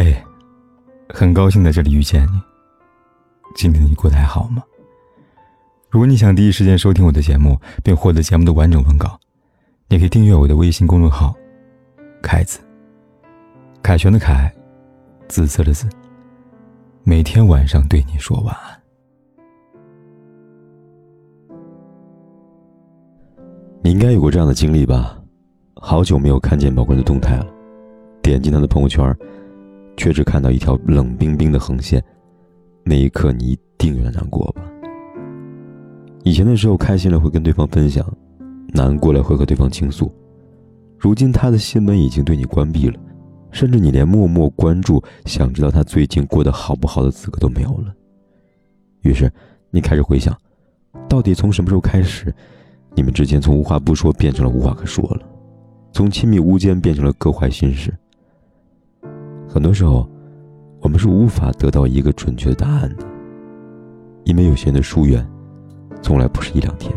嘿，很高兴在这里遇见你。今天你过得还好吗？如果你想第一时间收听我的节目，并获得节目的完整文稿，你可以订阅我的微信公众号“凯子”。凯旋的凯，紫色的紫。每天晚上对你说晚安。你应该有过这样的经历吧？好久没有看见某个人的动态了，点进他的朋友圈。却只看到一条冷冰冰的横线，那一刻你一定有点难过吧？以前的时候开心了会跟对方分享，难过了会和对方倾诉，如今他的心门已经对你关闭了，甚至你连默默关注、想知道他最近过得好不好的资格都没有了。于是你开始回想，到底从什么时候开始，你们之间从无话不说变成了无话可说了，从亲密无间变成了各怀心事。很多时候，我们是无法得到一个准确答案的，因为有些人的疏远，从来不是一两天，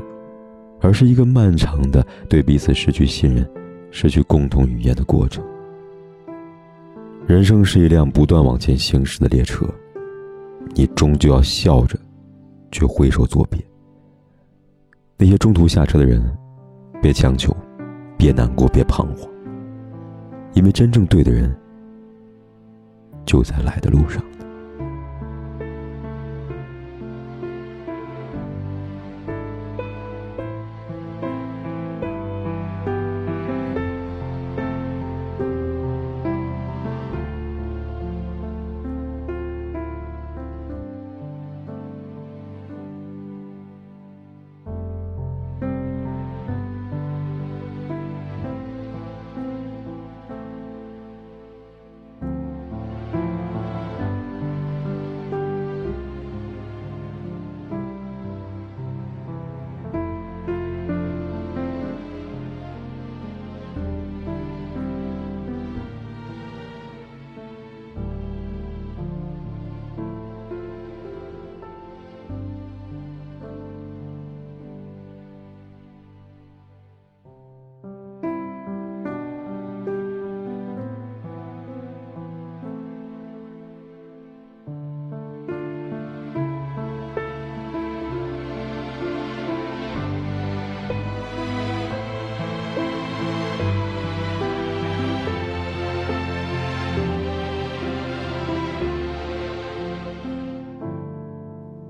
而是一个漫长的对彼此失去信任、失去共同语言的过程。人生是一辆不断往前行驶的列车，你终究要笑着，去挥手作别。那些中途下车的人，别强求，别难过，别彷徨，因为真正对的人。就在来的路上。